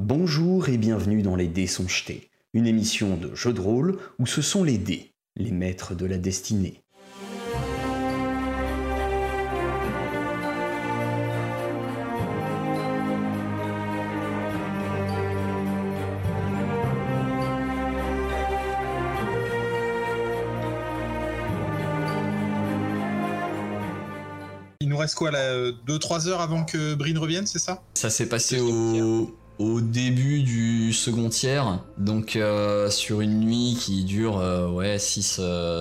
Bonjour et bienvenue dans Les Dés sont jetés, une émission de jeu de rôle où ce sont les dés, les maîtres de la destinée. Il nous reste quoi là 2-3 heures avant que Brine revienne, c'est ça? Ça s'est passé au, au début du second tiers, donc euh, sur une nuit qui dure euh, ouais 6,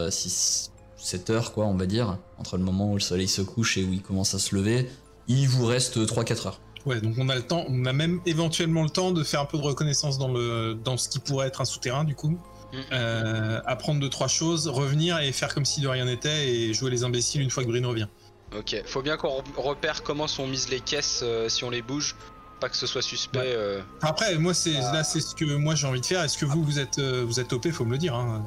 6, 7 heures quoi on va dire, entre le moment où le soleil se couche et où il commence à se lever, il vous reste 3-4 heures. Ouais, donc on a le temps, on a même éventuellement le temps de faire un peu de reconnaissance dans, le, dans ce qui pourrait être un souterrain du coup. Mm. Euh, apprendre deux trois choses, revenir et faire comme si de rien n'était et jouer les imbéciles une fois que Brine revient. Ok, faut bien qu'on re- repère comment sont mises les caisses euh, si on les bouge, pas que ce soit suspect. Ouais. euh. Après, moi c'est Ah. là c'est ce que moi j'ai envie de faire. Est-ce que vous vous êtes euh, vous êtes OP, faut me le dire. hein.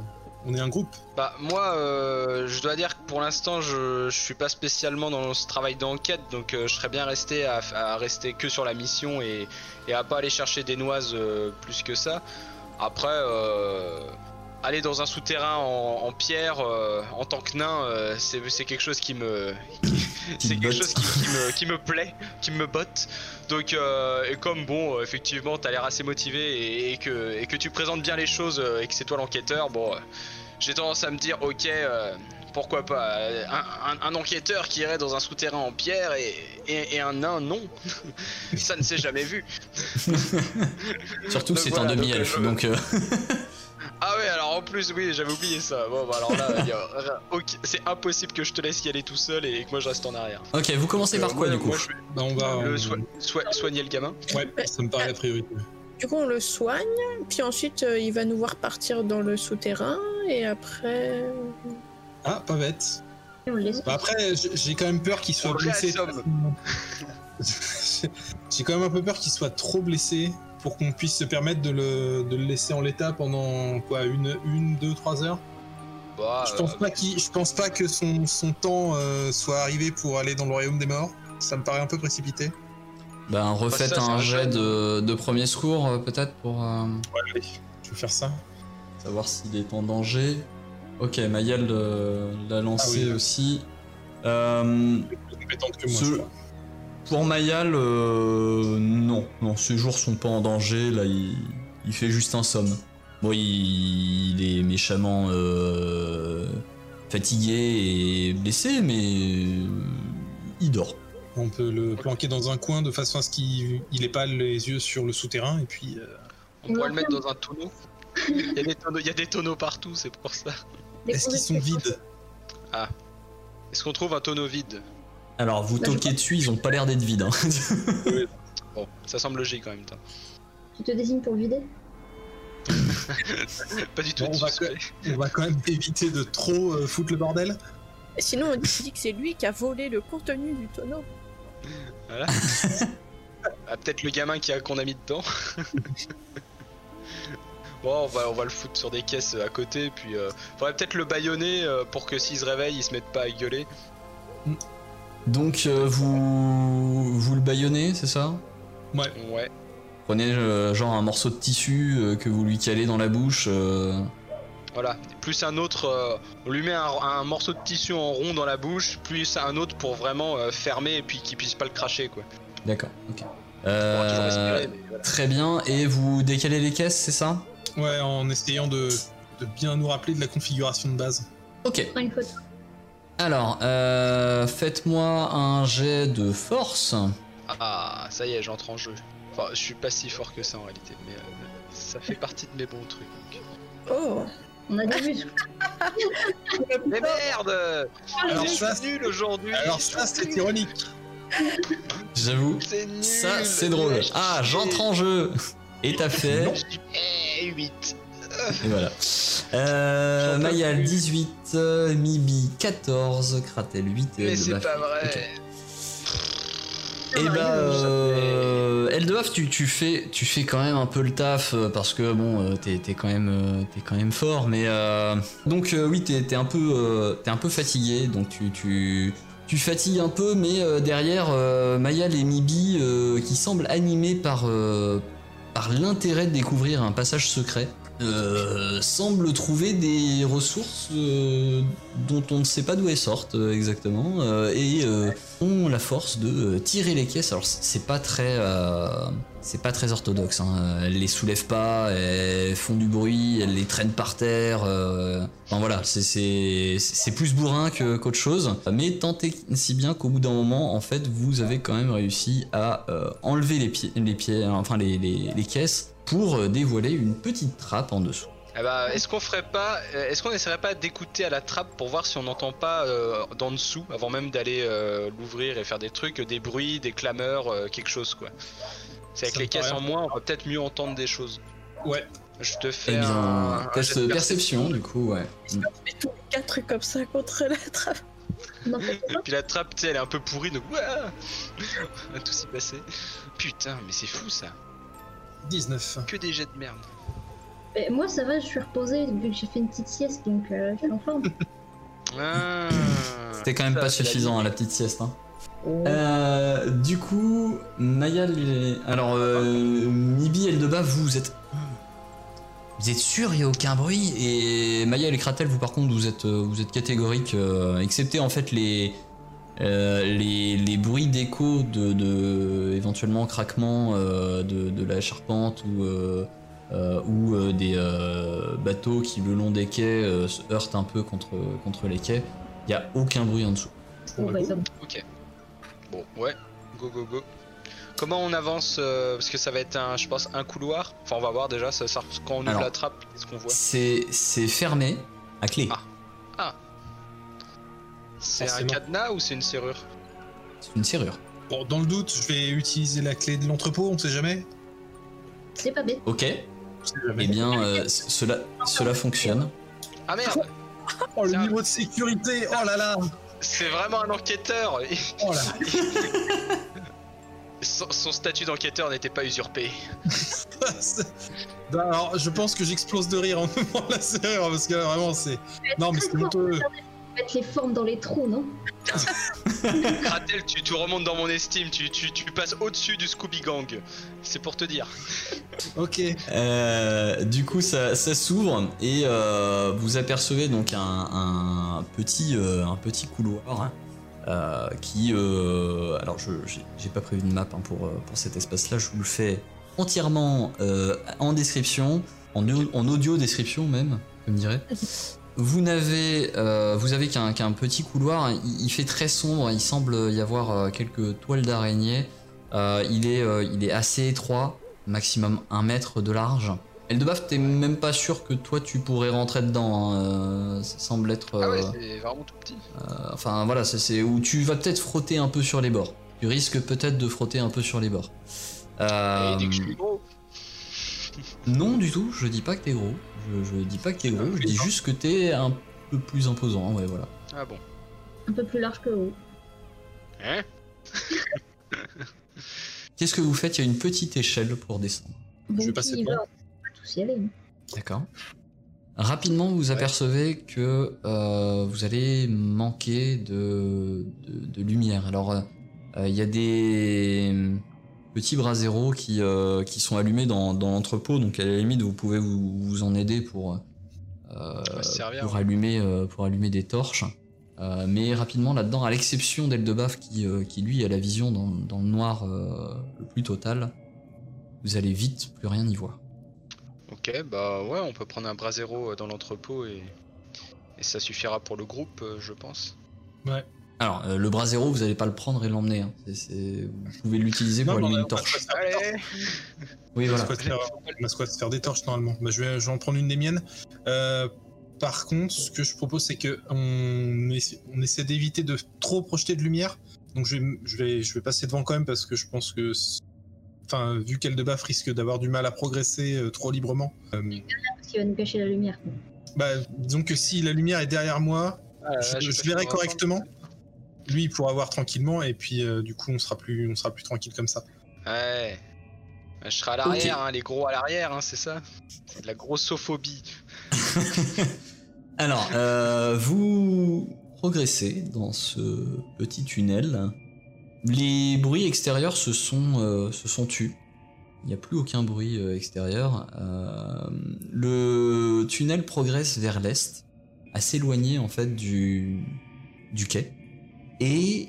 On est un groupe. Bah moi, euh, je dois dire que pour l'instant, je, je suis pas spécialement dans ce travail d'enquête, donc euh, je serais bien resté à, à rester que sur la mission et, et à pas aller chercher des noises plus que ça. Après, euh, aller dans un souterrain en, en pierre euh, en tant que nain, euh, c'est quelque chose qui me c'est quelque chose qui, qui me, qui me plaît, qui me botte. Donc, euh, et comme bon, effectivement, t'as l'air assez motivé et, et que, et que tu présentes bien les choses et que c'est toi l'enquêteur, bon, j'ai tendance à me dire, ok, pourquoi pas, un, un- un enquêteur qui irait dans un souterrain en pierre et, et- et un nain, non. Ça ne s'est jamais vu. Surtout que c'est voilà, un demi-elfe, donc, Ah ouais, alors en plus, oui, j'avais oublié ça. Bon, bah alors là, c'est impossible que je te laisse y aller tout seul et que moi je reste en arrière. Ok, vous commencez par Euh, quoi moi- du coup moi, je vais Bah, on va. le soigner le gamin. Ouais, ça me paraît la priorité. Du coup, on le soigne, puis ensuite, euh, il va nous voir partir dans le souterrain, et après. Ah, pas bête. On le laisse. Bah après, j'ai quand même peur qu'il soit On blessé. j'ai quand même un peu peur qu'il soit trop blessé pour qu'on puisse se permettre de le, de le laisser en l'état pendant quoi une, une, deux, trois heures. Bah, je pense euh, pas qu'il, je pense pas que son, son temps euh, soit arrivé pour aller dans le royaume des morts. Ça me paraît un peu précipité. Ben refaites ça, un jet de, de premier secours euh, peut-être pour euh, Ouais, allez, je vais faire ça. savoir s'il est en danger. Ok, Mayal euh, l'a lancé Ah oui. aussi. Euh, Plus compétente que moi, Ce-. Pour Mayal, euh, non, non, ses jours sont pas en danger. Là, il, il fait juste un somme. Bon, il, il est méchamment euh, fatigué et blessé, mais euh, il dort. On peut le planquer dans un coin de façon à ce qu'il il ait pas les yeux sur le souterrain et puis. euh, On pourrait le mettre dans un tonneau. Il y a des tonneaux, il y a des tonneaux partout, c'est pour ça. Est-ce qu'ils sont vides? Est-ce qu'on trouve un tonneau vide? Alors, vous toquez dessus, ils ont pas l'air d'être vides. hein. Bon, ça semble logique en même temps. Tu te désignes pour vider? Pas du tout. Bon, on, va, suspect. on va quand même éviter de trop euh, foutre le bordel. Sinon, on dit que c'est lui qui a volé le contenu du tonneau. Voilà. Ah, Peut-être le gamin qui a qu'on a mis dedans. bon, on va, on va le foutre sur des caisses à côté, puis euh, faudrait peut-être le baïonner euh, pour que s'il se réveille, il se mette pas à gueuler. Donc, euh, vous, vous le baïonnez, c'est ça? Ouais. Ouais. Prenez euh, genre un morceau de tissu euh, que vous lui calez dans la bouche. euh, Voilà, plus un autre, euh, on lui met un, un morceau de tissu en rond dans la bouche, plus un autre pour vraiment euh, fermer et puis qu'il puisse pas le cracher quoi. D'accord, ok. Euh, respirer, voilà. très bien, et vous décalez les caisses, c'est ça? Ouais, en essayant de, de bien nous rappeler de la configuration de base. Ok. Prends une photo. Alors, euh, faites-moi un jet de force. Ah, ça y est, j'entre en jeu. Enfin, je suis pas si fort que ça en réalité, mais euh, ça fait partie de mes bons trucs. Oh On a des muscles. Mais merde Alors Je ça, suis nul aujourd'hui Alors ça, c'est ironique. J'avoue, C'est nul ça c'est drôle. Ah, j'entre en jeu Et t'as fait. Eh, 8 Et voilà. Euh, J'entends Mayal plus. 18, euh, Mibi 14, Kratel 8 et Mais c'est pas vrai. Et bah, euh, Eldebaf, tu, tu, fais, tu fais quand même un peu le taf euh, parce que bon, euh, t'es t'es quand, même, t'es quand même fort, mais euh, donc euh, oui, t'es t'es un, peu, euh, t'es un peu fatigué, donc tu, tu, tu fatigues un peu, mais euh, derrière, euh, Mayal et Mibi euh, qui semblent animés par, euh, par l'intérêt de découvrir un passage secret, euh, semble trouver des ressources euh, dont on ne sait pas d'où elles sortent euh, exactement euh, et ont la force de tirer les caisses. Alors c'est pas très, c'est pas très orthodoxe. Hein. Elles les soulèvent pas, elles font du bruit, elles les traînent par terre. Enfin voilà, c'est- plus bourrin qu'autre chose. Mais tant et si bien qu'au bout d'un moment, en fait, vous avez quand même réussi à enlever les pieds, les pieds, enfin les- les caisses pour euh, dévoiler une petite trappe en dessous. Eh bah, est-ce qu'on ferait pas, euh, est-ce qu'on essaierait pas d'écouter à la trappe pour voir si on n'entend pas euh, d'en dessous, avant même d'aller euh, l'ouvrir et faire des trucs, des bruits, des clameurs, euh, quelque chose quoi. C'est avec Ça les caisses en moins, on va peut-être mieux entendre des choses. Ouais. Je te fais Eh bien, un, un test de perception, du coup, ouais. On fait tous les quatre comme ça contre la trappe. Non, Et puis la trappe, tu sais, elle est un peu pourrie, donc ouah On va tout s'y passer. Putain, mais c'est fou ça. 19. Que des jets de merde. Moi, ça va, je suis reposée vu que j'ai fait une petite sieste, donc euh, je suis en forme. Ah, C'était quand même ça, pas suffisant à la petite sieste. Hein. Euh, du coup, Maya, les- alors euh, Mibi, Eldeba, vous êtes, vous êtes sûr, il y a aucun bruit? Et Maya et les Kratel, vous par contre, vous êtes, euh, vous êtes catégoriques, euh, excepté en fait les, euh, les, les bruits d'écho de, de éventuellement craquement euh, de, de la charpente ou euh, euh, ou euh, des euh, bateaux qui le long des quais euh, se heurtent un peu contre contre les quais. Il y a aucun bruit en dessous. Bon, bah. Ok. Bon, ouais. Go, go, go. Comment on avance euh, Parce que ça va être, un, je pense, un couloir. Enfin, on va voir déjà. Ça, ça- quand on ouvre Alors. la trappe, qu'est-ce qu'on voit? C'est c'est fermé à clé. Ah. C'est un cadenas ou c'est une serrure C'est une serrure. Bon, dans le doute, je vais utiliser la clé de l'entrepôt, on sait jamais. C'est pas bête. Ok. Eh bien, euh, cela cela fonctionne. Ah merde Oh, le niveau de sécurité Oh là là C'est vraiment un enquêteur Oh là son, son statut d'enquêteur n'était pas usurpé. Bah, Alors, je pense que j'explose de rire en ouvrant la serrure, parce que là, vraiment, c'est... Non, mais c'est honteux. Mettre les formes dans les trous, non Kratel, tu, tu remontes dans mon estime. Tu, tu, tu passes au-dessus du Scooby Gang. C'est pour te dire. Ok. Euh, du coup, ça, ça s'ouvre et euh, vous apercevez donc un, un petit, euh, un petit couloir hein, euh, qui. euh, alors, je j'ai- j'ai pas prévu de map hein, pour, pour cet espace-là. Je vous le fais entièrement euh, en description, en audio description même, comme dirait. Vous n'avez, euh, vous avez qu'un petit couloir. hein. Il, il fait très sombre. Il semble y avoir euh, quelques toiles d'araignée. Euh, il est, euh, il est assez étroit maximum un mètre de large. Eldebaf, t'es même pas sûr que toi tu pourrais rentrer dedans. hein, ça semble être. Ah ouais, c'est vraiment tout petit. enfin voilà, c'est- où tu vas peut-être frotter un peu sur les bords. Tu risques peut-être de frotter un peu sur les bords. Et dès que je suis gros. Non du tout, je dis pas que t'es gros. Je, je dis pas que t'es gros, je dis juste que t'es un peu plus imposant. Ouais voilà. Ah bon. Un peu plus large que haut. Hein Qu'est-ce que vous faites? Il y a une petite échelle pour descendre. Bon, vais passer devant. hein. D'accord. Rapidement, vous apercevez que euh, vous allez manquer de, de, de lumière. Alors, euh, euh, il y a des petits bras zéro qui, euh, qui sont allumés dans, dans l'entrepôt, donc à la limite, vous pouvez vous, vous en aider pour, euh, servir, pour, ouais. allumer, euh, pour allumer des torches. Euh, mais rapidement, là-dedans, à l'exception d'Eldebaf qui, euh, qui, lui, a la vision dans, dans le noir euh, le plus total, vous allez vite plus rien y voir. Ok, bah ouais, on peut prendre un bras zéro euh, dans l'entrepôt et, et ça suffira pour le groupe, euh, je pense. Alors, euh, le bras zéro, vous n'allez pas le prendre et l'emmener. hein. C'est- c'est- Vous pouvez l'utiliser pour Non, non, allumer on une va torche. se faire des torches. Allez Oui, On voilà. de se faire- on de se faire des torches normalement. Bah, je, vais, je vais en prendre une des miennes. Euh, par contre, ce que je propose, c'est que on essaie, on essaie d'éviter de trop projeter de lumière. Donc je vais, je vais, je vais passer devant quand même parce que je pense que, enfin, vu qu'Eldebaf risque d'avoir du mal à progresser euh, trop librement. euh, Parce qu'il va nous cacher la lumière. bah, disons que si la lumière est derrière moi, Ah, je, là, je sais pas verrai si on va correctement. Lui, il pourra voir tranquillement et puis euh, du coup, on sera plus, on sera plus tranquille comme ça. Ouais. Je serai à l'arrière, hein, les gros à l'arrière, hein, c'est ça? C'est de la grossophobie. Alors, euh, vous progressez dans ce petit tunnel. Les bruits extérieurs se sont, euh, se sont tus. Il n'y a plus aucun bruit extérieur. Euh, le tunnel progresse vers l'est, assez éloigné en fait du, du quai. Et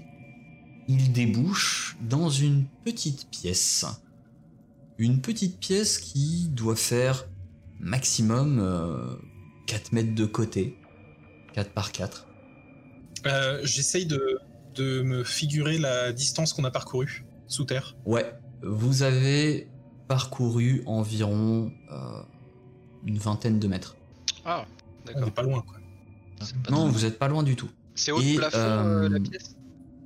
il débouche dans une petite pièce. Une petite pièce qui doit faire maximum euh, 4 mètres de côté. 4 par 4. Euh, J'essaye de, de me figurer la distance qu'on a parcourue sous terre. Ouais, vous avez parcouru environ euh, une vingtaine de mètres. Ah, On d'accord. n'est pas loin, quoi. Pas Non, vous êtes pas loin du tout. C'est haut de plafond euh, euh, la pièce?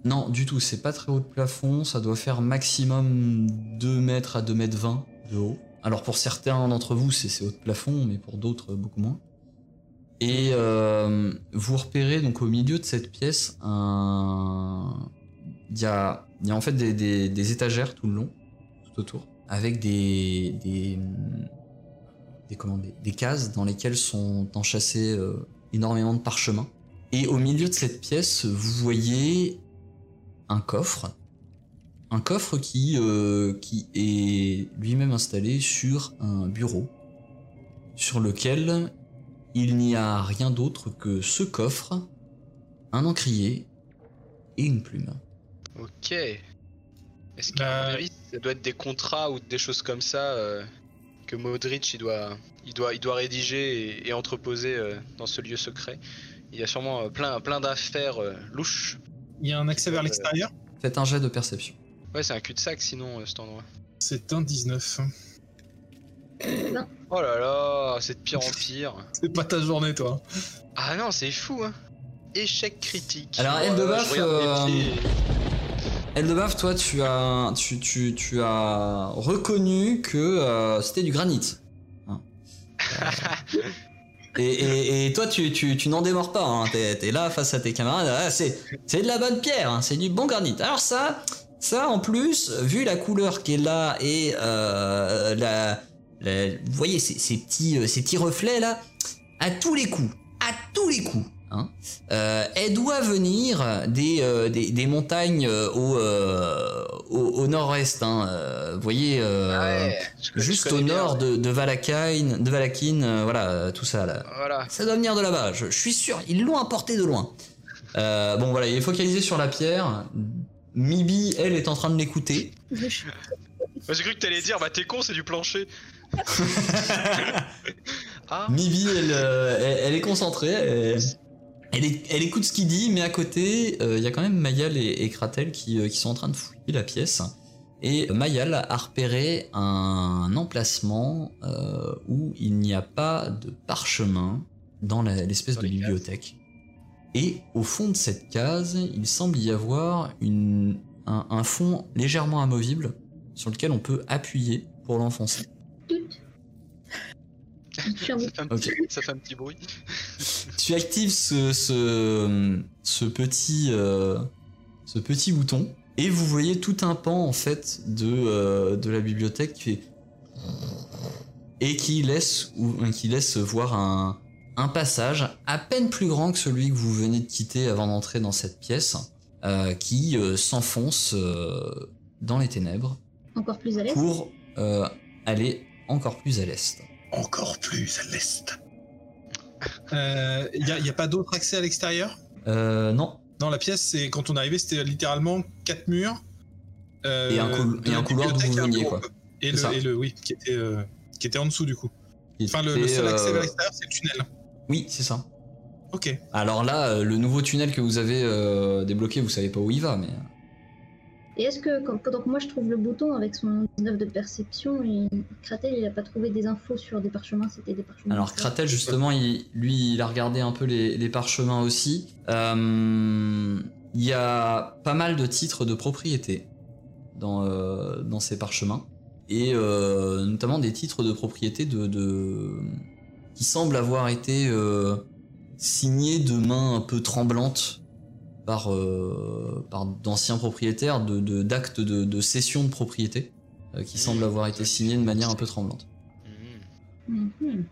Non, du tout, c'est pas très haut de plafond, ça doit faire maximum 2 mètres à 2 mètres 20 de haut. Alors pour certains d'entre vous, c'est haut de plafond, mais pour d'autres, beaucoup moins. Et euh, vous repérez donc au milieu de cette pièce un... Il y a, il y a en fait des, des- des étagères tout le long, tout autour, avec des... des, des, comment, des, des cases dans lesquelles sont enchâssés euh, énormément de parchemins. Et au milieu de cette pièce, vous voyez un coffre. Un coffre qui, euh, qui est lui-même installé sur un bureau, sur lequel il n'y a rien d'autre que ce coffre, un encrier et une plume. Ok. Est-ce qu'à Bah- ça doit être des contrats ou des choses comme ça euh, que Modric il doit, il doit, il doit rédiger et, et entreposer euh, dans ce lieu secret? Il y a sûrement euh, plein, plein d'affaires euh, louches. Il y a un accès vers Euh, l'extérieur. Faites un jet de perception. Ouais, c'est un cul-de-sac sinon euh, cet endroit. C'est un 19. Oh là là, c'est de pire en pire. C'est pas ta journée, toi. Ah non, c'est fou, hein. Échec critique. Alors, Oh je regarde mes euh, pieds. Eldebaf, toi, tu as, tu, tu, tu as reconnu que euh, c'était du granit. Hein. Et, toi, tu, tu, tu n'en démords pas. Hein. T'es, t'es là face à tes camarades. Ah, c'est, de la bonne pierre. hein. C'est du bon granit. Alors ça, ça en plus, vu la couleur qui est là et euh, la, vous voyez ces, ces petits, euh, ces petits reflets là, à tous les coups, à tous les coups. Hein, euh, elle doit venir des, euh, des, des montagnes euh, au, euh, au, au nord-est. Hein, vous voyez, Ah ouais, je connais- je juste au bien. nord de, de Valakine, de Valakine, voilà, tout ça là. Voilà. Ça doit venir de là-bas, je, je suis sûr, ils l'ont importé de loin. Bon voilà, il est focalisé sur la pierre. Mibi, elle, est en train de l'écouter. J'ai cru que t'allais dire, bah t'es con, c'est du plancher. ah, Mibi, elle, elle, elle est concentrée. Elle, elle, est- elle écoute ce qu'il dit, mais à côté, euh, il y a quand même Mayal et, et Kratel qui, euh, qui sont en train de fouiller la pièce. Et Mayal a repéré un emplacement euh, où il n'y a pas de parchemin dans l'espèce de bibliothèque. Et au fond de cette case, il semble y avoir une, un, un fond légèrement amovible sur lequel on peut appuyer pour l'enfoncer. Fait un petit, ça fait un petit bruit. Tu actives ce, ce, ce petit, euh, ce petit bouton et vous voyez tout un pan en fait de, euh, de la bibliothèque qui fait et qui laisse, ou, qui laisse voir un, un passage à peine plus grand que celui que vous venez de quitter avant d'entrer dans cette pièce euh, qui euh, s'enfonce euh, dans les ténèbres Encore plus à l'aise. pour euh, aller encore plus à l'est. Encore plus à l'est. Euh, Il n'y a, pas d'autre accès à l'extérieur? Euh, non, Dans la pièce, c'est quand on est arrivé, c'était littéralement quatre murs. euh, Et un et couloir d'où vous à veniez, quoi. Et le, et le oui, qui était, euh, qui était en dessous du coup. Il Enfin, le, le seul accès euh, vers l'extérieur, c'est le tunnel. Oui, c'est ça. Ok. Alors là, euh, le nouveau tunnel que vous avez euh, débloqué, vous savez pas où il va, mais. Et est-ce que, quand- pendant que moi je trouve le bouton avec son 19 de perception, et Kratel il a pas trouvé des infos sur des parchemins, c'était des parchemins. Alors. Kratel, justement, il- lui, il a regardé un peu les, les parchemins aussi. Euh, Il y a pas mal de titres de propriété dans, euh, dans ces parchemins. Et euh, notamment des titres de propriété de, de- qui semblent avoir été signés de mains un peu tremblantes par, euh, par d'anciens propriétaires de, de- d'actes de, de cession de propriété euh, qui semblent avoir été signés de manière un peu tremblante. Mhm.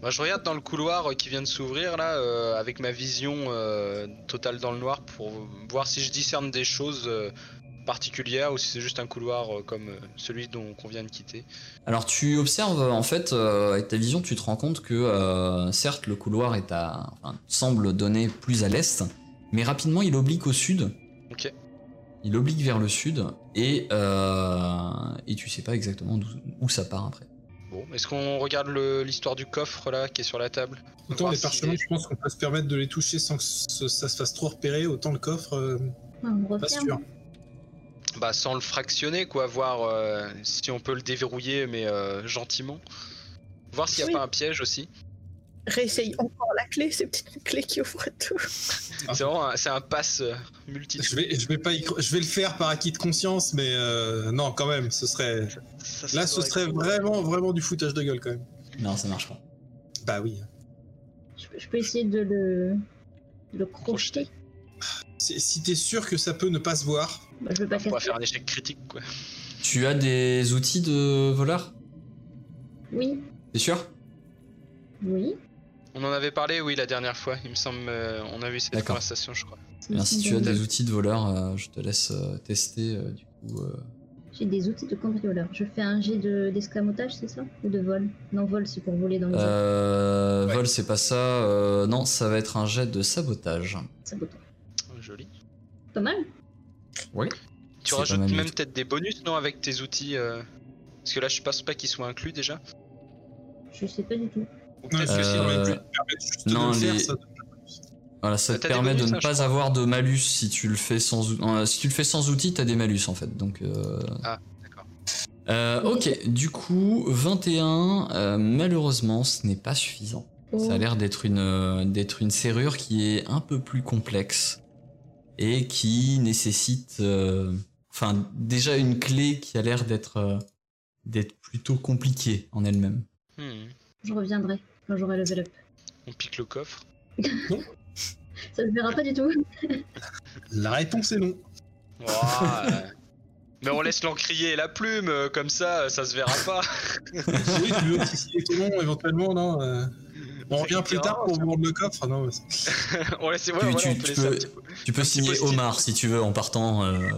Moi, je regarde dans le couloir euh, qui vient de s'ouvrir là, euh, avec ma vision euh, totale dans le noir pour voir si je discerne des choses euh, particulière ou si c'est juste un couloir euh, comme celui dont qu'on vient de quitter. Alors tu observes en fait euh, avec ta vision, tu te rends compte que euh, certes le couloir est à, enfin, semble donner plus à l'est, mais rapidement il oblique au sud. Ok. Il oblique vers le sud et euh, et tu sais pas exactement d'où- où ça part après. Bon, est-ce qu'on regarde l'histoire du coffre là qui est sur la table? Autant Voir les si- parchemins, je pense qu'on peut se permettre de les toucher sans que ce- ça se fasse trop repérer, autant le coffre, euh, on pas sûr. Bah sans le fractionner quoi, voir euh, si on peut le déverrouiller mais euh, gentiment. Voir s'il n'y a Oui. pas un piège aussi. Réessaye encore la clé, c'est peut-être une clé qui ouvre tout. Ah. C'est vraiment un, c'est un pass euh, multi. Je vais, je vais pas, y cro- je vais le faire par acquis de conscience, mais euh, non, quand même, ce serait, Ça, ça là, ce serait vraiment, vraiment du foutage de gueule quand même. Non, ça marche pas. Bah oui. Je, peux- je peux essayer de le, de le crocheter. Si si t'es sûr que ça peut ne pas se voir, Bah, je veux pas On va casser. faire un échec critique quoi. Tu as des outils de voleur Oui, T'es sûr? Oui. On en avait parlé oui la dernière fois, il me semble euh, on a eu cette conversation je crois. Bien, si tu as des outils de voleur, euh, je te laisse euh, tester euh, du coup. euh. J'ai des outils de cambrioleur. Je fais un jet de- d'escamotage, c'est ça? Ou de vol? Non, vol, c'est pour voler dans les airs. Euh, Ouais. Vol, c'est pas ça. euh, non, ça va être un jet de sabotage. Sabotant. Oh, Joli. Pas mal Oui. Tu rajoutes même tout. peut-être des bonus non avec tes outils euh, Parce que là je pense pas qu'ils soient inclus déjà. Je sais pas du tout. Ou peut-être que Euh, si de non, faire, ça- Voilà, ça Ah, te permet bonus, de ne hein, pas avoir de malus si tu le fais sans euh, si tu le fais sans outils, t'as des malus en fait. Donc. euh, Ah, d'accord. euh, ok, du coup 21. euh, malheureusement, ce n'est pas suffisant. Oh, Ça a l'air d'être une d'être une serrure qui est un peu plus complexe et qui nécessite, euh, enfin déjà une clé qui a l'air d'être euh, d'être plutôt compliquée en elle-même. Hmm, Je reviendrai quand j'aurai level up. On pique le coffre. Ça se verra pas du tout. La réponse est non. Ouah, Mais on laisse l'encrier et la plume, euh, comme ça, euh, ça se verra pas. oui, tu veux aussi signer ton nom éventuellement, non euh, On revient plus tard pour vendre le coffre non, mais c'est- on laisse, ouais, Tu- voilà, tu- on peut tu laisser peux-. Tu peux signer. Omar si tu veux en partant. euh,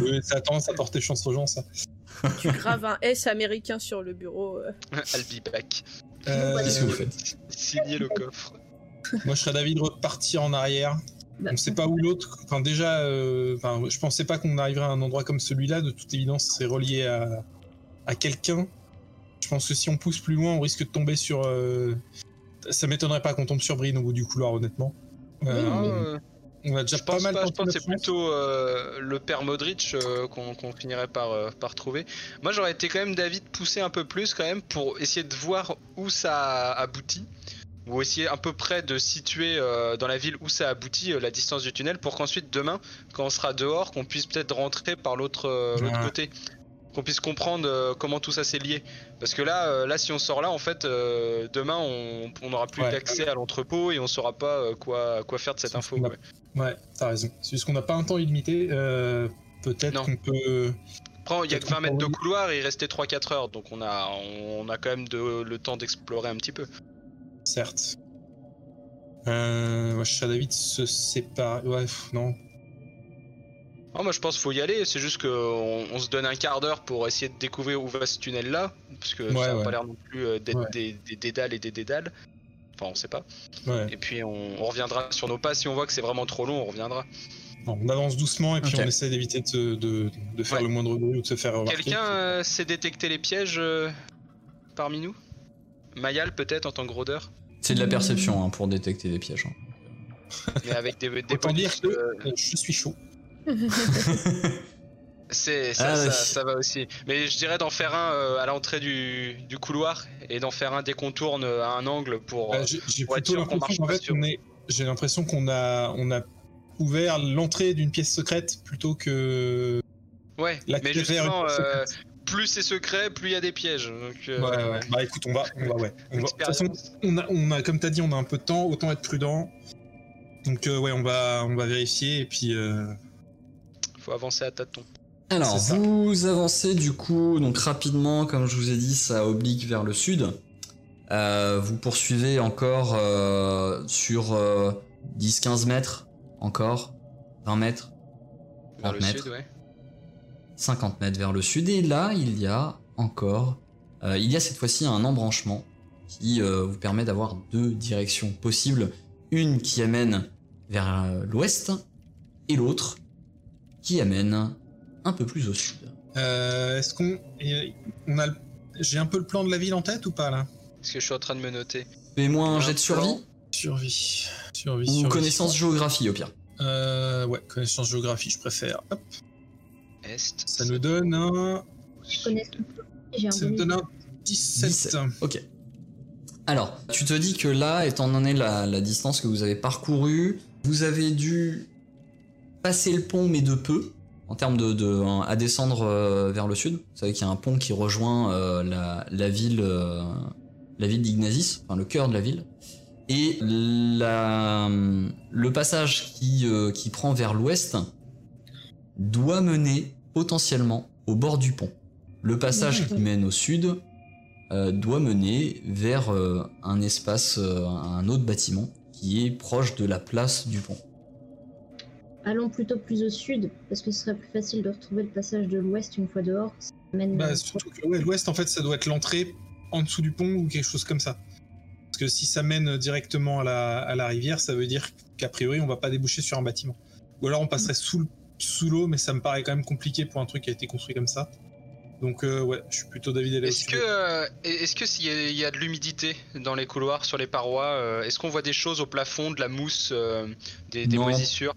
oui, ça a tendance à porter chance aux gens, ça. Tu graves un S américain sur le bureau. euh. I'll be back. Euh, Qu'est-ce que vous faites Signer le coffre. Moi, je serais d'avis de repartir en arrière. Bah, On sait pas où l'autre. Enfin, déjà, euh, enfin, je pensais pas qu'on arriverait à un endroit comme celui-là. De toute évidence, c'est relié à, à quelqu'un. Je pense que si on pousse plus loin, on risque de tomber sur. euh, Ça m'étonnerait pas qu'on tombe sur Brin au bout du couloir, honnêtement. Euh, Oui, mais- Euh, On a déjà je pas pense mal pas, je pense que c'est plutôt euh, le père Modric euh, qu'on finirait par, euh, par trouver. Moi j'aurais été quand même d'avis de pousser un peu plus quand même pour essayer de voir où ça aboutit. Ou essayer à peu près de situer dans la ville où ça aboutit la distance du tunnel pour qu'ensuite demain, quand on sera dehors, qu'on puisse peut-être rentrer par l'autre l'autre Ouais. côté. Qu'on puisse comprendre euh, comment tout ça s'est lié. Parce que là, euh, là, si on sort là, en fait, euh, demain, on n'aura plus Ouais. d'accès à l'entrepôt et on saura pas quoi, quoi faire de cette info. ouais. Ouais, t'as raison. C'est juste qu'on n'a pas un temps illimité. euh, Peut-être qu'on peut. Après, il y a que Peut-être 20 mètres de couloir et il restait 3-4 heures, donc on a, on a quand même de, le temps d'explorer un petit peu. Certes. Euh, de se séparer. Ouais, pff, non. Ah, moi je pense qu'il faut y aller, c'est juste qu'on on se donne un quart d'heure pour essayer de découvrir où va ce tunnel là, parce que Ouais, ça n'a ouais. pas l'air non plus euh, d'être Ouais. des, des dédales et des dédales. Enfin, on sait pas. Ouais. Et puis on, on reviendra sur nos pas, si on voit que c'est vraiment trop long, on reviendra. Bon, on avance doucement et puis on essaie d'éviter de, se- de, de faire Ouais. le moindre bruit ou de se faire remarquer. Quelqu'un euh, sait détecter les pièges euh, parmi nous? Mayal peut-être en tant que rôdeur, C'est de la perception hein, pour détecter des pièges. hein. mais avec des, des Autant dire que euh, je suis chaud. C'est ça, Ah ça, oui. ça va aussi. Mais je dirais d'en faire un euh, à l'entrée du, du couloir et d'en faire un des contournes euh, à un angle pour. Bah, euh, j'ai plutôt l'impression fait. J'ai l'impression qu'on a, on a ouvert l'entrée d'une pièce secrète plutôt que. Ouais, la mais clé vers une justement, pièce euh, plus c'est secret, plus il y a des pièges. Donc, euh, Ouais, ouais. Bah écoute, on va, on va, ouais. On va- De toute façon, on a, on a, comme t'as dit, on a un peu de temps, autant être prudent. Donc euh, ouais, on va, on va vérifier et puis. Euh, Faut avancer à tâtons. Alors, vous avancez du coup, donc rapidement, comme je vous ai dit, ça oblique vers le sud. Euh, vous poursuivez encore euh, sur euh, 10-15 mètres, encore 20 mètres. Vers 30 le mètres. sud, ouais. 50 mètres vers le sud. Et là, il y a encore, euh, il y a cette fois-ci un embranchement qui euh, vous permet d'avoir deux directions possibles. Une qui amène vers euh, l'ouest et l'autre qui amène un peu plus au sud. Euh, Est-ce qu'on. et, on a le- J'ai un peu le plan de la ville en tête ou pas là? Parce que je suis en train de me noter? Fais-moi un Un jet de survie. Survie. Survie. ou survie. connaissance géographie au pire. Euh, ouais, connaissance géographie, je préfère. Hop, Est. ça nous donne un. Je connais tout. J'ai un Ça nous donne un 17. 17. Ok. Alors, tu te dis que là, étant donné la, la distance que vous avez parcourue, vous avez dû passer le pont, mais de peu, en termes de, de- à descendre euh, vers le sud. Vous savez qu'il y a un pont qui rejoint euh, la, ville, euh, la ville d'Ignazis, enfin le cœur de la ville. Et la, le passage qui, qui prend vers l'ouest doit mener potentiellement au bord du pont. Le passage qui mène au sud doit mener vers un espace, un autre bâtiment qui est proche de la place du pont. Allons plutôt plus au sud, parce que ce serait plus facile de retrouver le passage de l'ouest une fois dehors. Ça mène Bah, surtout que ouais, l'ouest, en fait, ça doit être l'entrée en dessous du pont ou quelque chose comme ça. Parce que si ça mène directement à la, à la rivière, ça veut dire qu'a priori, on va pas déboucher sur un bâtiment. Ou alors on passerait sous, le- sous l'eau, mais ça me paraît quand même compliqué pour un truc qui a été construit comme ça. Donc, euh, ouais, je suis plutôt d'avis d'aller au Est-ce que, euh, est-ce que s'il y, a- il y a de l'humidité dans les couloirs, sur les parois, euh, est-ce qu'on voit des choses au plafond, de la mousse, euh, des, des moisissures?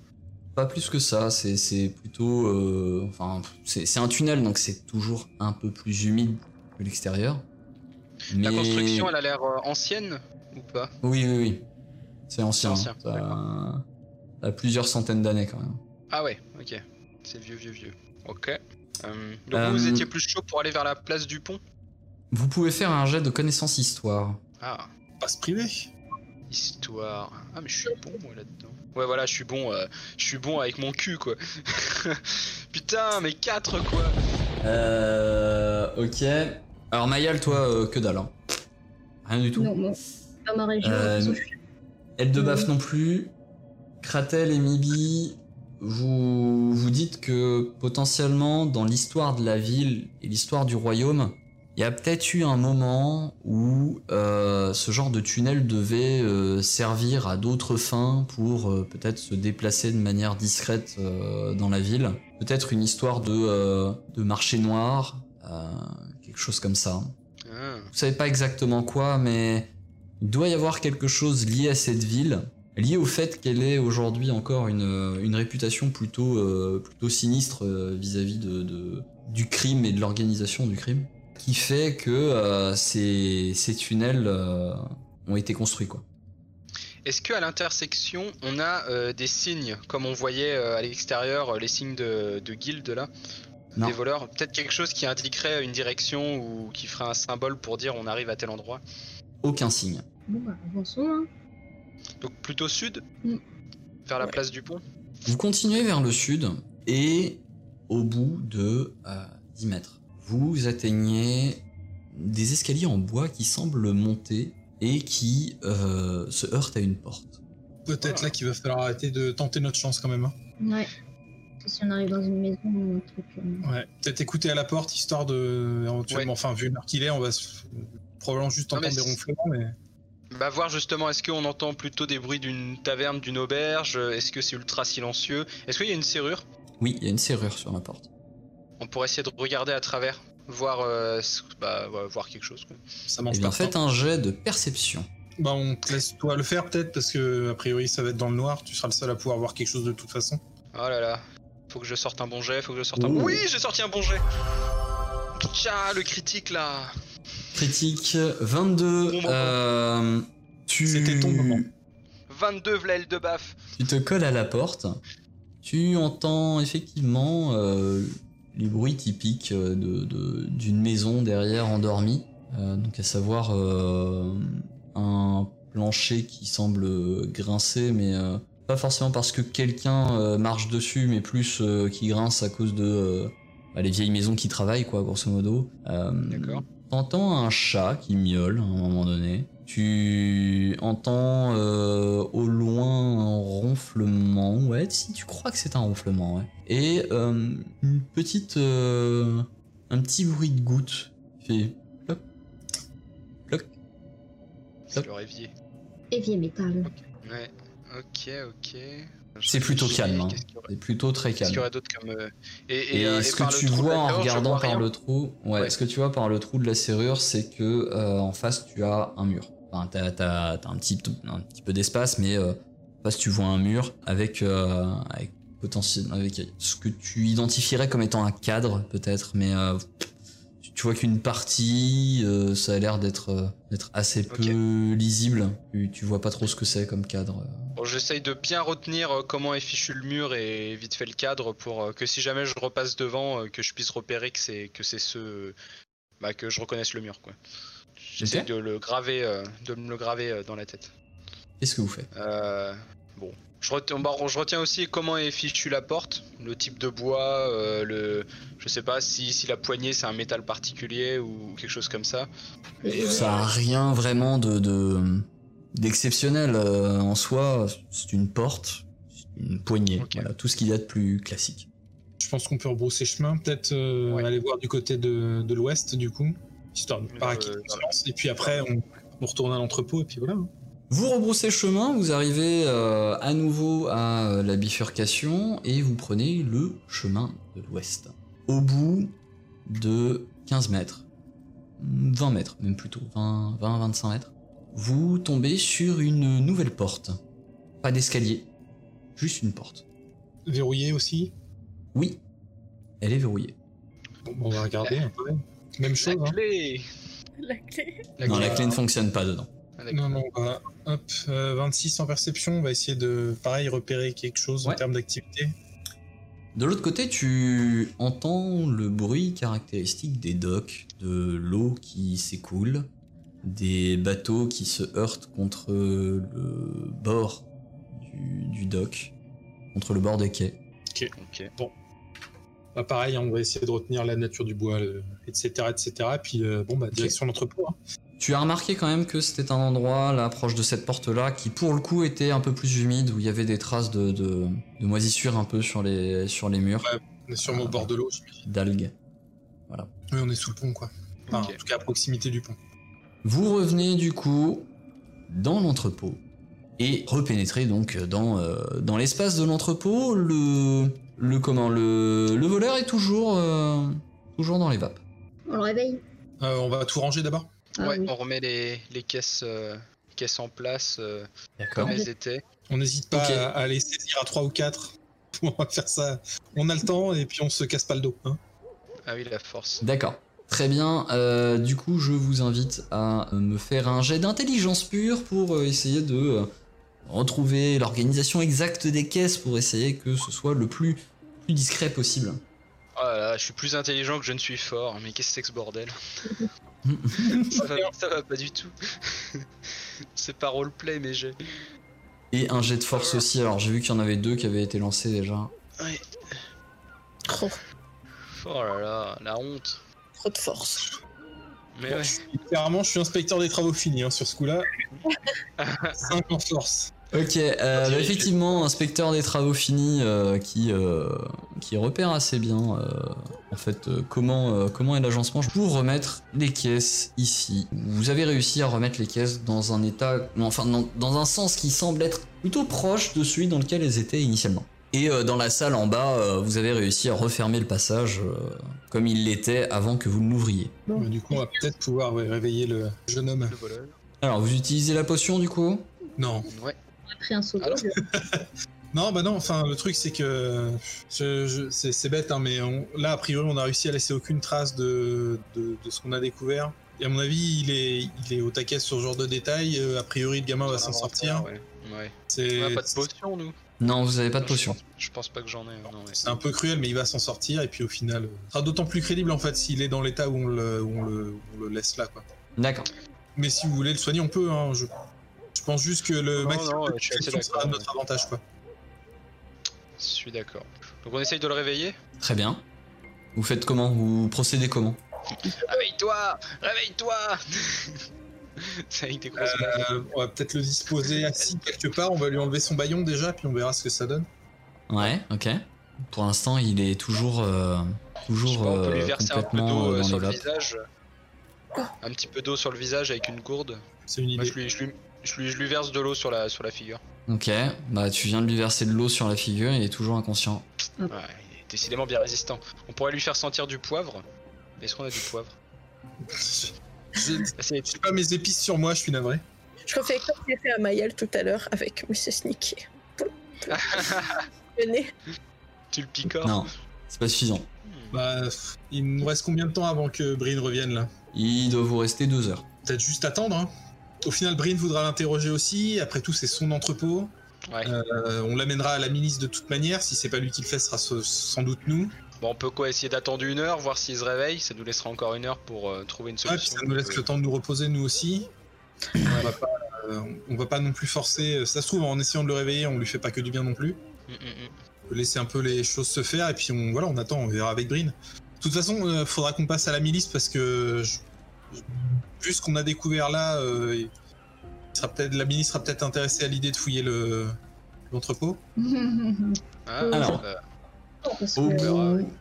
Pas plus que ça, c'est plutôt... euh, enfin, c'est un tunnel, donc c'est toujours un peu plus humide que l'extérieur. Mais... La construction, elle a l'air euh, ancienne ou pas? Oui, oui, oui. C'est ancien. C'est ancien, Ça a- ça a plusieurs centaines d'années quand même. Ah ouais, ok. C'est vieux, vieux, vieux. Ok. Euh, donc Euh, vous, vous étiez plus chaud pour aller vers la place du pont? Vous pouvez faire un jet de connaissance histoire. Ah, Pas se priver. histoire. Ah mais je suis bon moi là-dedans. Ouais voilà, je suis bon, euh, je suis bon avec mon cul quoi. Putain, mais 4 quoi. Euh... Ok. Alors Mayal, toi, euh, que dalle. hein. Rien du tout. Non, non. Pas ma région. Euh, de je suis- Mhm. non plus. Kratel et Mibi, vous vous dites que potentiellement dans l'histoire de la ville et l'histoire du royaume, il y a peut-être eu un moment où euh, ce genre de tunnel devait euh, servir à d'autres fins pour euh, peut-être se déplacer de manière discrète euh, dans la ville. Peut-être une histoire de, euh, de marché noir, euh, quelque chose comme ça. Ah. Vous savez pas exactement quoi, mais il doit y avoir quelque chose lié à cette ville, lié au fait qu'elle ait aujourd'hui encore une, une réputation plutôt, euh, plutôt sinistre vis-à-vis de, de- du crime et de l'organisation du crime, qui fait que euh, ces, ces tunnels euh, ont été construits quoi. Est-ce que à l'intersection, on a euh, des signes, comme on voyait euh, à l'extérieur, les signes de, de guilde là, Non. des voleurs? Peut-être quelque chose qui indiquerait une direction ou qui ferait un symbole pour dire on arrive à tel endroit? Aucun signe. Bon, bah, avançons. Hein. Donc plutôt sud, Mm. vers la Ouais. place du pont? Vous continuez vers le sud et au bout de euh, 10 mètres, vous atteignez des escaliers en bois qui semblent monter et qui euh, se heurtent à une porte. Peut-être là qu'il va falloir arrêter de tenter notre chance quand même. hein. Ouais. Parce que si on arrive dans une maison ou un truc. euh, Ouais. Peut-être écouter à la porte histoire de. Éventuellement, Ouais. enfin, vu l'heure qu'il est, on va se- probablement juste entendre des ronflements, mais. Bah voir justement, est-ce qu'on entend plutôt des bruits d'une taverne, d'une auberge? Est-ce que c'est ultra silencieux? Est-ce qu'il y a une serrure? Oui, il y a une serrure sur la porte. On pourrait essayer de regarder à travers, voir, euh, bah, voir quelque chose. quoi. Ça Eh mange bien, pas. de faites temps. un jet de perception. Bah, on te laisse toi le faire peut-être, parce que a priori ça va être dans le noir, tu seras le seul à pouvoir voir quelque chose de toute façon. Oh là là, faut que je sorte un bon jet, faut que je sorte un Ouh. bon... Oui, j'ai sorti un bon jet Tcha, le critique là Critique 22. Bon moment. euh, tu... C'était ton moment. 22 vlael de baf Tu te colles à la porte. Tu entends effectivement euh, les bruits typiques euh, de- de- d'une maison derrière endormie. Euh, donc à savoir euh, un plancher qui semble grincer, mais euh, pas forcément parce que quelqu'un marche dessus, mais plus qui grince à cause de bah, les vieilles maisons qui travaillent, quoi, grosso modo. D'accord. T'entends un chat qui miaule à un moment donné. Tu entends euh, au loin un ronflement. Ouais, si tu crois que c'est un ronflement, ouais. Et euh, une petite, euh, un petit bruit de goutte. Fait plop, plop. C'est le révier. Évier métal. Ouais. Ok, ok. C'est plutôt calme. hein. C'est plutôt très qu'est-ce qu'il y calme. aurait d'autre comme. euh, Et, Et, et, euh, et ce que tu vois en regardant par rien le trou, ouais, Ouais. ce que tu vois par le trou de la serrure, c'est que euh, en face tu as un mur. Enfin, t'as, t'as- t'as un petit, un petit peu d'espace, mais euh, en face tu vois un mur avec, euh, avec potentiel, avec ce que tu identifierais comme étant un cadre peut-être, mais euh, tu- vois qu'une partie, euh, ça a l'air d'être, euh, d'être assez peu lisible. Tu, tu vois pas trop ce que c'est comme cadre. Bon, j'essaye de bien retenir comment est fichu le mur et vite fait le cadre pour que si jamais je repasse devant, que je puisse repérer que c'est que c'est ce, bah, que je reconnaisse le mur quoi. J'essaie de le graver, euh, de me le graver euh, dans la tête. Qu'est-ce que vous faites? Euh, bon, je retiens, bah, je retiens aussi comment est fichue la porte, le type de bois, euh, le, je sais pas si, si la poignée c'est un métal particulier ou quelque chose comme ça. Et, euh, Ça a rien vraiment de de- d'exceptionnel euh, en soi. C'est une porte, une poignée. Voilà, tout ce qu'il y a de plus classique. Je pense qu'on peut rebrousser chemin, peut-être euh, Ouais. aller voir du côté de, de l'ouest, du coup, histoire de pas quitter silence. Et puis après, on, on retourne à l'entrepôt, et puis voilà. hein. Vous rebroussez chemin, vous arrivez euh, à nouveau à euh, la bifurcation et vous prenez le chemin de l'ouest. Au bout de 15 mètres, 20 mètres même plutôt, 20, 20 25 mètres, vous tombez sur une nouvelle porte. Pas d'escalier, juste une porte. Verrouillé aussi? Oui, elle est verrouillée. Bon, on va regarder un peu. Même la chose. Hein. clé. La clé. non, la clé. ne fonctionne pas dedans. Ah. Non, non, on va, hop, euh, 26 en perception, on va essayer de, pareil, repérer quelque chose Ouais. en termes d'activité. De l'autre côté, tu entends le bruit caractéristique des docks, de l'eau qui s'écoule, des bateaux qui se heurtent contre le bord du, du dock, contre le bord des quais. Ok. Bah, pareil, hein, on va essayer de retenir la nature du bois, etc., etc. Puis, euh, bon, bah, direction l'entrepôt. hein. Tu as remarqué quand même que c'était un endroit, là, proche de cette porte-là, qui pour le coup était un peu plus humide, où il y avait des traces de, de, de moisissure un peu sur les, sur les murs, On est sûrement au bord de l'eau, d'algues. Oui, on est sous le pont, quoi. Enfin. En tout cas, à proximité du pont. Vous revenez du coup dans l'entrepôt et repénétrez donc dans, euh, dans l'espace de l'entrepôt. Le, le comment le, le voleur est toujours euh, toujours dans les vapes. On le réveille Euh, on va tout ranger d'abord Ah ouais, oui. on remet les, les caisses, euh, caisses en place euh, D'accord. comme elles étaient. On n'hésite pas Ok. à, à les saisir à 3 ou 4. on va faire ça. On a le temps et puis on se casse pas le dos. Hein. Ah oui, la force. D'accord. Très bien. Euh, du coup, je vous invite à me faire un jet d'intelligence pure pour euh, essayer de euh, retrouver l'organisation exacte des caisses pour essayer que ce soit le plus, plus discret possible. Oh là là, je suis plus intelligent que je ne suis fort, mais qu'est-ce que c'est que ce bordel ça, va, ça va pas du tout. c'est pas roleplay, mais j'ai. Et un jet de force aussi. Alors, j'ai vu qu'il y en avait deux qui avaient été lancés déjà. Ouais. Oh, Oh là là, la honte. trop de force. Mais ouais. Clairement, je suis inspecteur des travaux finis hein, sur ce coup-là. 5 en force. Ok, euh, bah, dirige. effectivement, inspecteur des travaux finis euh, qui, euh, qui repère assez bien euh, en fait euh, comment, euh, comment est l'agencement pour remettre les caisses ici. Vous avez réussi à remettre les caisses dans un état, non, enfin dans, dans un sens qui semble être plutôt proche de celui dans lequel elles étaient initialement. Et euh, dans la salle en bas, euh, vous avez réussi à refermer le passage euh, comme il l'était avant que vous ne l'ouvriez. Du coup, on va peut-être pouvoir réveiller le jeune homme. Le voleur. Alors, vous utilisez la potion du coup? Non. Ouais. On a pris un saut Alors Non, bah non, enfin, le truc, c'est que. je- je- c'est c'est bête, hein, mais on- là, a priori, on a réussi à laisser aucune trace de, de, de ce qu'on a découvert. Et à mon avis, il est, il est au taquet sur ce genre de détails. A priori, le gamin va s'en sortir. Ouais. ouais. C'est On a pas de potion, nous Non, vous avez pas de potion. Je pense pas que j'en ai. Non, ouais. c'est un peu cruel, mais il va s'en sortir. Et puis au final, euh, ce sera d'autant plus crédible en fait s'il est dans l'état où on le, où on le, on le laisse là. Quoi. D'accord. Mais si vous voulez le soigner, on peut. Hein, je, je pense juste que le Non, maximum non, de sera à notre avantage. Quoi. Je suis d'accord. Donc on essaye de le réveiller? Très bien. Vous faites comment? Vous procédez comment? Réveille-toi Réveille-toi avec des grosses. Euh, on va peut-être le disposer assis quelque part. On va lui enlever son baillon déjà, puis on verra ce que ça donne. Ouais, ok. Pour l'instant, il est toujours, euh, toujours pas, on peut lui euh, verser un peu d'eau euh, sur le visage. Un petit peu d'eau sur le visage avec une gourde. C'est une Moi, idée. je lui, je lui, je lui, je lui verse de l'eau sur la, sur la figure. Ok, bah tu viens de lui verser de l'eau sur la figure, il est toujours inconscient. Ouais, il est décidément bien résistant. On pourrait lui faire sentir du poivre. Est-ce qu'on a du poivre? J'ai pas mes épices sur moi, je suis navré. Je refais comme j'ai fait à Mayel tout à l'heure avec Mrs. Sneaky. Venez. Tu le picores Non, c'est pas suffisant. Bah, pff, il nous reste combien de temps avant que Breen revienne là? Il doit vous rester deux heures. Peut-être juste attendre. Hein. Au final, Breen voudra l'interroger aussi. Après tout, c'est son entrepôt. Ouais. Euh, on l'amènera à la milice de toute manière. Si c'est pas lui qui le fait, ce sera sans doute nous. Bon, on peut quoi essayer d'attendre une heure, voir s'il se réveille. Ça nous laissera encore une heure pour euh, trouver une Ouais, puis solution. ça nous laisse le temps de nous reposer nous aussi. On va pas, euh, on va pas non plus forcer. Ça se trouve, en essayant de le réveiller, on lui fait pas que du bien non plus. Mm, mm, mm. On peut laisser un peu les choses se faire et puis on, voilà, on attend, on verra avec Breen. De toute façon, euh, faudra qu'on passe à la milice parce que je- je- vu ce qu'on a découvert là, euh, il sera peut-être, la milice sera peut-être intéressée à l'idée de fouiller le l'entrepôt. Ah, Alors. Euh, Au que- bout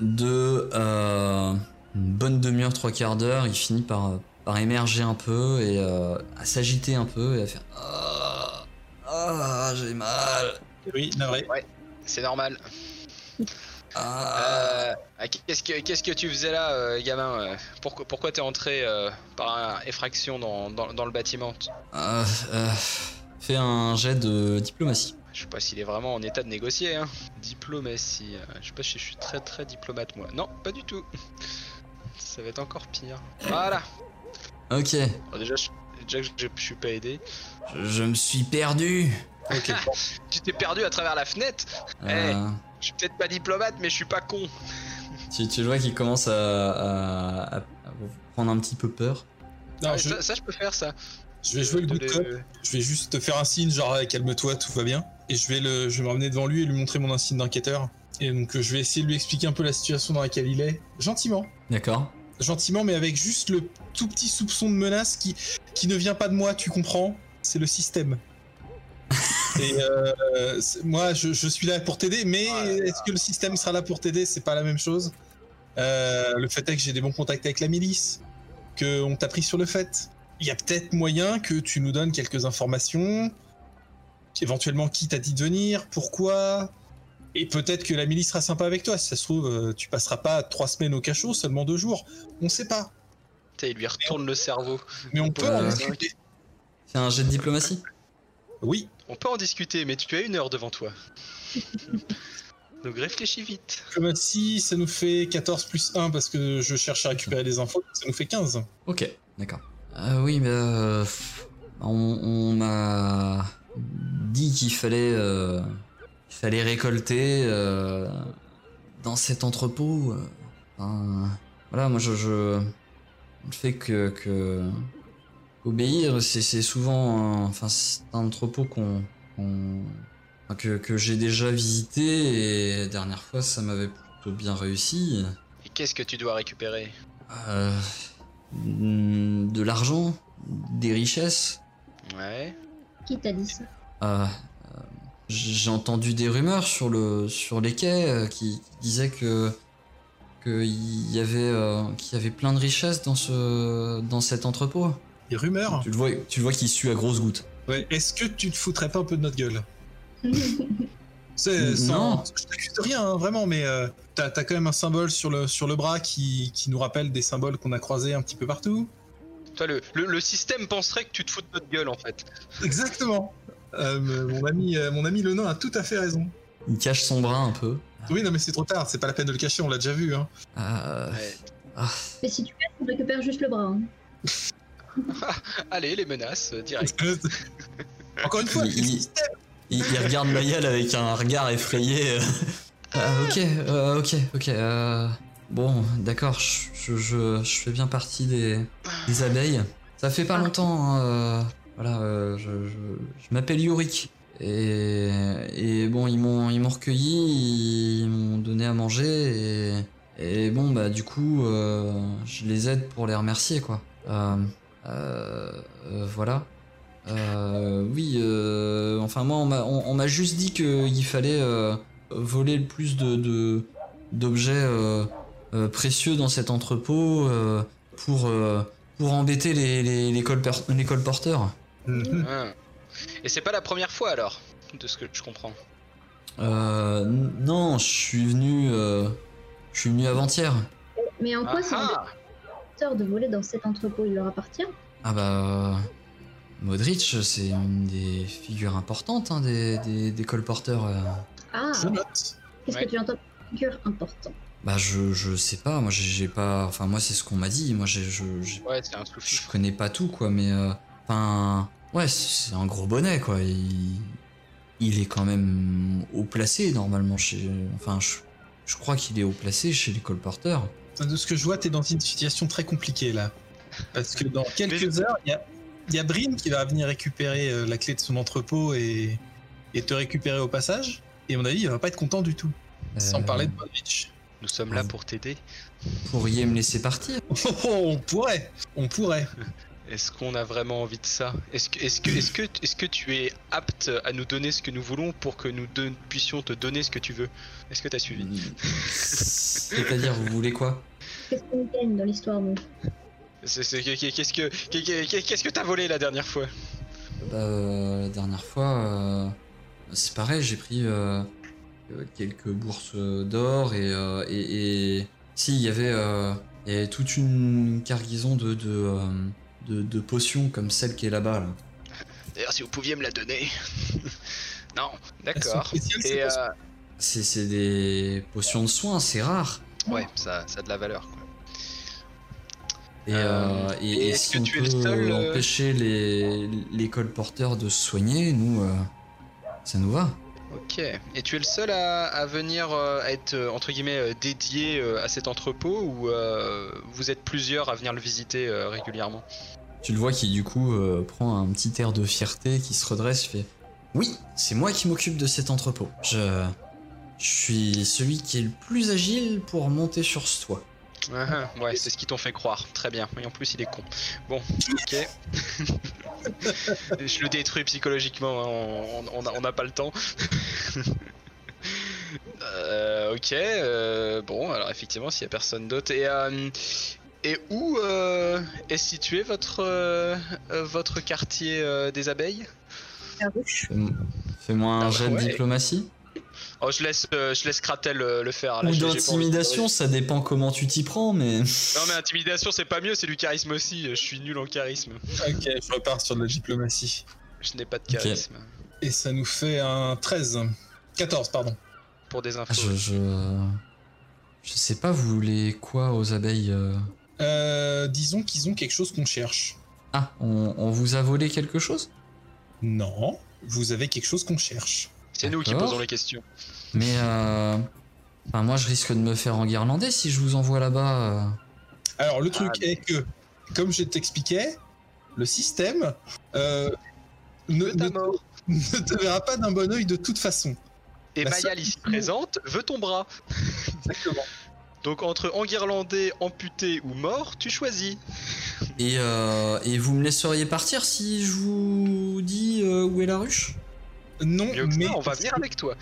De euh, une bonne demi-heure, trois quarts d'heure, il finit par, par émerger un peu et euh, à s'agiter un peu et à faire Ah, ah j'ai mal. Oui, navré. c'est normal. Ah. Euh, ah, qu'est-ce que qu'est-ce que tu faisais là, euh, gamin euh, Pourquoi pourquoi t'es entré euh, par effraction dans, dans, dans le bâtiment? Euh, euh, fais un jet de diplomatie. Je sais pas s'il est vraiment en état de négocier. Hein. Diplomatie. euh, Je sais pas si je suis très très diplomate moi. Non, pas du tout. Ça va être encore pire. Voilà. Ok, Bon, déjà, je, déjà que je, je suis pas aidé. je, je me suis perdu. Tu t'es perdu à travers la fenêtre? Euh, Je suis peut-être pas diplomate, mais je suis pas con. tu, tu vois qu'il commence à, à- à- à vous prendre un petit peu peur. Non, Ah, je, ça, ça, je peux faire ça. je vais jouer le De good les- cop. Je vais juste te faire un signe, genre eh, calme-toi, tout va bien. Et je vais le, je vais me ramener devant lui et lui montrer mon insigne d'enquêteur. Et donc euh, je vais essayer de lui expliquer un peu la situation dans laquelle il est, gentiment. D'accord gentiment, mais avec juste le tout petit soupçon de menace qui, qui ne vient pas de moi, tu comprends C'est le système. Et euh, c'est- moi, je, je suis là pour t'aider, mais Ah est-ce que le système sera là pour t'aider? C'est pas la même chose. Euh, le fait est que j'ai des bons contacts avec la milice, que on t'a pris sur le fait. Il y a peut-être moyen que tu nous donnes quelques informations, éventuellement qui t'a dit de venir, pourquoi, et peut-être que la milice sera sympa avec toi. Si ça se trouve, euh, tu passeras pas trois semaines au cachot, seulement deux jours. On sait pas. Putain, il lui retourne le cerveau. Mais on peut Euh, en discuter. Fais un jet de diplomatie? Oui, On peut en discuter, mais tu as une heure devant toi. Donc réfléchis vite. diplomatie, ça nous fait 14 plus 1 parce que je cherche à récupérer des infos, ça nous fait 15. Ok, d'accord. Euh, oui, mais euh, on, on m'a dit qu'il fallait, euh, il fallait récolter euh, dans cet entrepôt. euh, enfin, voilà, moi je, je le fait que, que obéir, c'est souvent, enfin c'est un entrepôt qu'on, que, que j'ai déjà visité et la dernière fois ça m'avait plutôt bien réussi. Et qu'est-ce que tu dois récupérer? Euh, de l'argent, des richesses. Ouais. Qui t'a dit ça Euh, euh, J'ai entendu des rumeurs sur, le, sur les quais euh, qui disaient que qu'il y avait euh, qu'il y avait plein de richesses dans ce dans cet entrepôt. Des rumeurs Tu le vois, tu le vois qu'il sue à grosses gouttes. Ouais. Est-ce que tu te foutrais pas un peu de notre gueule C'est Non. sans. Je t'accuse de rien, hein, vraiment, mais euh, t'as t'as quand même un symbole sur le, sur le bras qui, qui nous rappelle des symboles qu'on a croisés un petit peu partout. Toi, le, le, le système penserait que tu te fous de notre gueule en fait. Exactement. Euh, mon ami, euh, mon ami le nain a tout à fait raison. Il cache son bras un peu. Oui, non, mais c'est trop tard, c'est pas la peine de le cacher, on l'a déjà vu. Hein. Euh, Ouais. ah, Mais si tu casses, on récupère juste le bras. hein. Allez, les menaces, direct. Encore une fois, Il- le il- système. il, il regarde Mayel avec un regard effrayé. euh. Ah, ok, euh, ok, ok. euh, bon, d'accord, je, je, je, je fais bien partie des, des abeilles. Ça fait pas longtemps. hein, euh, voilà, euh, je, m'appelle Yorick. Et, et bon, ils m'ont ils m'ont recueilli, ils m'ont donné à manger et, et bon bah du coup euh, je les aide pour les remercier quoi. Euh, Euh, euh, voilà. Euh, oui, euh, enfin moi on m'a juste dit qu'il fallait voler le plus de d'objets précieux dans cet entrepôt euh, pour euh, pour embêter les les, les, les colporteurs. Mhm. Ah. Et c'est pas la première fois alors, de ce que je comprends. Euh, non, je suis venu euh, je suis venu avant-hier. Mais en quoi c'est un Ah, de voler dans cet entrepôt? Il leur appartient? Ah bah Modric, c'est une des figures importantes hein, des, des, des colporteurs. euh. Ah, qu'est-ce Ouais. que tu entends figure important Bah je, je sais pas, moi j'ai- pas, enfin moi c'est ce qu'on m'a dit, moi j'ai, je, j'ai- ouais, c'est un je connais pas tout quoi, mais euh, enfin ouais c'est un gros bonnet quoi, il, il est quand même haut placé normalement chez, enfin je, je crois qu'il est haut placé chez les colporteurs. De ce que je vois, t'es dans une situation très compliquée là. Parce que dans quelques heures, il y a, il y a Brin qui va venir récupérer euh, la clé de son entrepôt et, et te récupérer au passage. Et à mon avis, il va pas être content du tout. Sans Euh, parler de Bonvich. Nous sommes là pour t'aider. Pourriez me laisser partir. Oh, oh, on pourrait, on pourrait. Est-ce qu'on a vraiment envie de ça? Est-ce que, est-ce que, est-ce que, est-ce que tu es apte à nous donner ce que nous voulons pour que nous puissions te donner ce que tu veux? Est-ce que t'as suivi? C'est-à-dire vous voulez quoi? Qu'est-ce qu'on gagne dans l'histoire, nous Qu'est-ce que, qu'est- qu'est-ce que t'as volé la dernière fois? Bah, euh, la dernière fois, euh, c'est pareil, j'ai pris euh, quelques bourses d'or et, euh, et, et- si il y avait, euh, il y avait toute une cargaison de de, euh, de de potions comme celle qui est là-bas. Là. D'ailleurs, si vous pouviez me la donner. non, d'accord. euh, C'est c'est des potions de soins, c'est rare. ouais, ça, ça a de la valeur. Quoi. Et, Euh, euh, et, et et est-ce si que on tu es le peut seul, euh, empêcher les les colporteurs de se soigner, nous, euh, ça nous va. Ok. Et tu es le seul à, à venir euh, à être euh, entre guillemets euh, dédié à cet entrepôt ou vous êtes plusieurs à venir le visiter régulièrement? Tu le vois qui du coup prend un petit air de fierté, qui se redresse, fait Oui, c'est moi qui m'occupe de cet entrepôt. Je, je suis celui qui est le plus agile pour monter sur ce toit. Ah, ah, Ouais, c'est ce qu'ils t'ont fait croire. Très bien. Et en plus, il est con. Bon, ok. Je le détruis psychologiquement. hein, On on- on n'a pas le temps. Euh, ok. euh, bon, alors effectivement, s'il y a personne d'autre. Et, euh, et où euh, est situé votre, votre quartier euh, des abeilles? Fais-moi un Ah jet de diplomatie. Oh, je laisse, euh, je laisse Kratel euh, le faire. là, Ou d'intimidation, ça dépend comment tu t'y prends, mais. Non, mais intimidation, c'est pas mieux, c'est du charisme aussi. Je suis nul en charisme. Ok, je repars sur de la diplomatie. Je n'ai pas de charisme. Et ça nous fait un 13. 14, pardon. Pour des infos. Je, je. Je sais pas, vous voulez quoi aux abeilles euh Euh, disons qu'ils ont quelque chose qu'on cherche. Ah, on, on vous a volé quelque chose? Non, vous avez quelque chose qu'on cherche. C'est nous qui posons les questions. Mais euh. Enfin, moi, je risque de me faire enguirlander si je vous envoie là-bas. euh. Alors le truc Ah, est que, comme je t'expliquais, le système euh, ne, te verra pas d'un bon oeil de toute façon. Et La Mayal seule- ici présente veut ton bras. Exactement. Donc entre enguirlandé, amputé ou mort, tu choisis. Et, euh, et vous me laisseriez partir si je vous dis euh, où est la ruche? Non, Mieux mais ça, on va venir avec toi.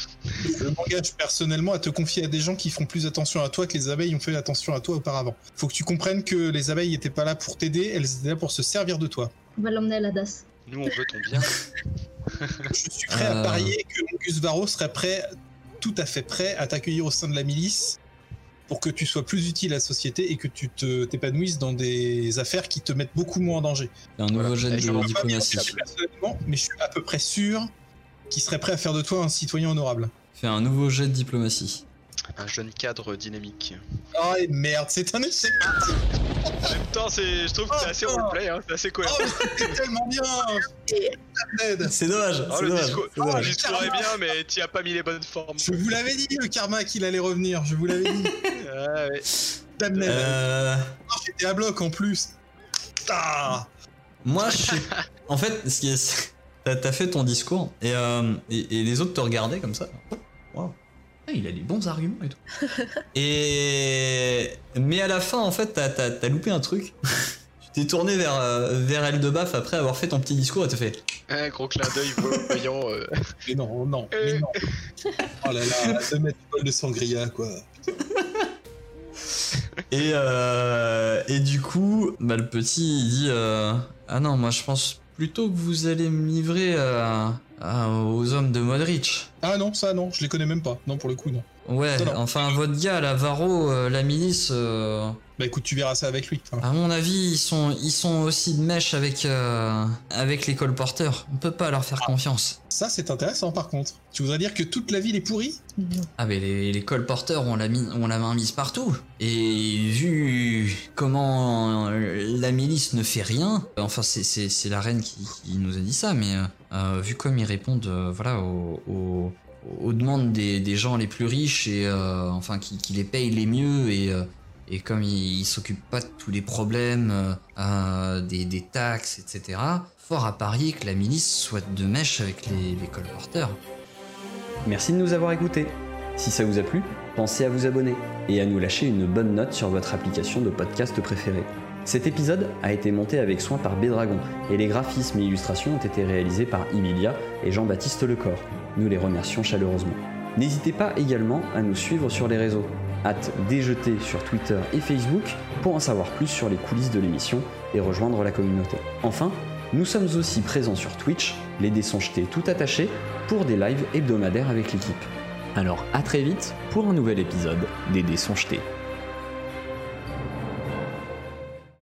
je m'engage personnellement à te confier à des gens qui feront plus attention à toi que les abeilles ont fait attention à toi auparavant. Faut que tu comprennes que les abeilles n'étaient pas là pour t'aider, elles étaient là pour se servir de toi. On va l'emmener à la DAS. Nous, on veut ton bien. Je suis prêt Euh. à parier que Mongus Varro serait prêt, tout à fait prêt, à t'accueillir au sein de la milice pour que tu sois plus utile à la société et que tu te t'épanouisses dans des affaires qui te mettent beaucoup moins en danger. Un nouveau Voilà. jet Et de je vois pas diplomatie. Personnellement, mais je suis à peu près sûr qu'il serait prêt à faire de toi un citoyen honorable. Fais un nouveau jet de diplomatie. Un jeune cadre dynamique. Oh et merde, c'est un échec. En même temps, c'est, je trouve que c'est Oh, assez oh. roleplay, hein, c'est assez Oh cohérent. c'était tellement bien. Ned. C'est dommage, Oh, le discours, le discours est Karma. bien, mais tu as pas mis les bonnes formes. Je vous l'avais dit le karma qu'il allait revenir. Je vous l'avais dit. Ah, ouais. Ned. Euh, Oh, J'étais à bloc en plus. Ah. moi, je sais- En fait, ce qui est... t'as t'as fait ton discours et, euh, et, et les autres te regardaient comme ça. Waouh. Ah, il a des bons arguments et tout. et mais à la fin, en fait, t'as t'as- t'as loupé un truc. t'es tourné vers, euh, vers Eldebaf après avoir fait ton petit discours et te fait Un gros clin d'œil voyant. euh. Mais non, non, mais non. Oh là là, deux mètres de bol de sangria, quoi. Et, euh, et du coup, bah, le petit il dit euh, Ah non, moi je pense plutôt que vous allez me livrer aux hommes de Modric. Ah non, ça non, je les connais même pas. Non, pour le coup, non. Ouais, Non, non. enfin votre gars, la Varro, euh, la milice, euh, Bah écoute, tu verras ça avec lui. Enfin, à mon avis, ils sont, ils sont aussi de mèche avec, euh, avec les colporteurs. On peut pas leur faire confiance. ça, c'est intéressant par contre. Tu voudrais dire que toute la ville est pourrie? Ah mais les, les colporteurs ont la, mi- ont la main mise partout. Et vu comment la milice ne fait rien, enfin c'est- c'est c'est la reine qui, qui nous a dit ça, mais euh, vu comme ils répondent euh, voilà, aux, aux- aux demandes des, gens les plus riches et euh, enfin qui, les payent les mieux et, euh, comme ils, ils s'occupent pas de tous les problèmes euh, des, des taxes, etc., fort à parier que la milice soit de mèche avec les, les colporteurs. Merci de nous avoir écoutés. Si ça vous a plu, pensez à vous abonner et à nous lâcher une bonne note sur votre application de podcast préférée. Cet épisode a été monté avec soin par Bédragon et les graphismes et illustrations ont été réalisés par Emilia et Jean-Baptiste Lecor. Nous les remercions chaleureusement. N'hésitez pas également à nous suivre sur les réseaux. Hâte déjeter sur Twitter et Facebook pour en savoir plus sur les coulisses de l'émission et rejoindre la communauté. Enfin, nous sommes aussi présents sur Twitch, les dés sont jetés tout attachés, pour des lives hebdomadaires avec l'équipe. Alors à très vite pour un nouvel épisode des dés sont jetés.